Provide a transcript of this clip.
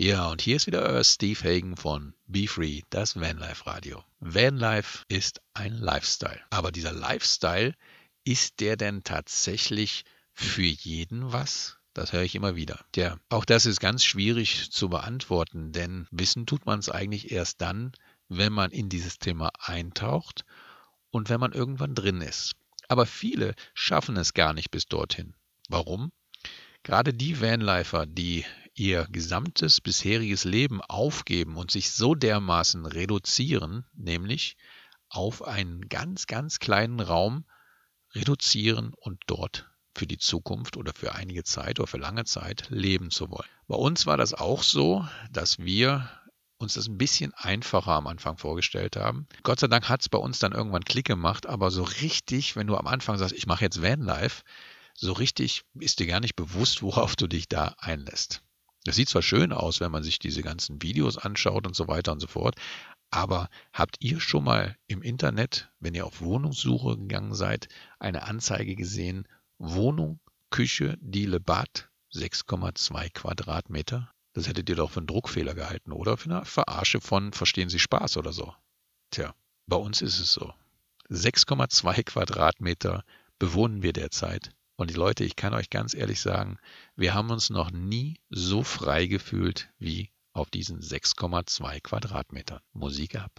Ja, und hier ist wieder Steve Hagen von Be Free, das Vanlife Radio. Vanlife ist ein Lifestyle. Aber dieser Lifestyle, ist der denn tatsächlich für jeden was? Das höre ich immer wieder. Tja, auch das ist ganz schwierig zu beantworten, denn wissen tut man es eigentlich erst dann, wenn man in dieses Thema eintaucht und wenn man irgendwann drin ist. Aber viele schaffen es gar nicht bis dorthin. Warum? Gerade die Vanlifer, die ihr gesamtes bisheriges Leben aufgeben und sich so dermaßen reduzieren, nämlich auf einen ganz, ganz kleinen Raum reduzieren und dort für die Zukunft oder für einige Zeit oder für lange Zeit leben zu wollen. Bei uns war das auch so, dass wir uns das ein bisschen einfacher am Anfang vorgestellt haben. Gott sei Dank hat es bei uns dann irgendwann Klick gemacht, aber so richtig, wenn du am Anfang sagst, ich mache jetzt Vanlife, so richtig ist dir gar nicht bewusst, worauf du dich da einlässt. Das sieht zwar schön aus, wenn man sich diese ganzen Videos anschaut und so weiter und so fort, aber habt ihr schon mal im Internet, wenn ihr auf Wohnungssuche gegangen seid, eine Anzeige gesehen, Wohnung, Küche, Diele, Bad, 6,2 Quadratmeter? Das hättet ihr doch für einen Druckfehler gehalten, oder? Für eine Verarsche von Verstehen Sie Spaß oder so. Tja, bei uns ist es so. 6,2 Quadratmeter bewohnen wir derzeit. Und Leute, ich kann euch ganz ehrlich sagen, wir haben uns noch nie so frei gefühlt wie auf diesen 6,2 Quadratmetern. Musik ab.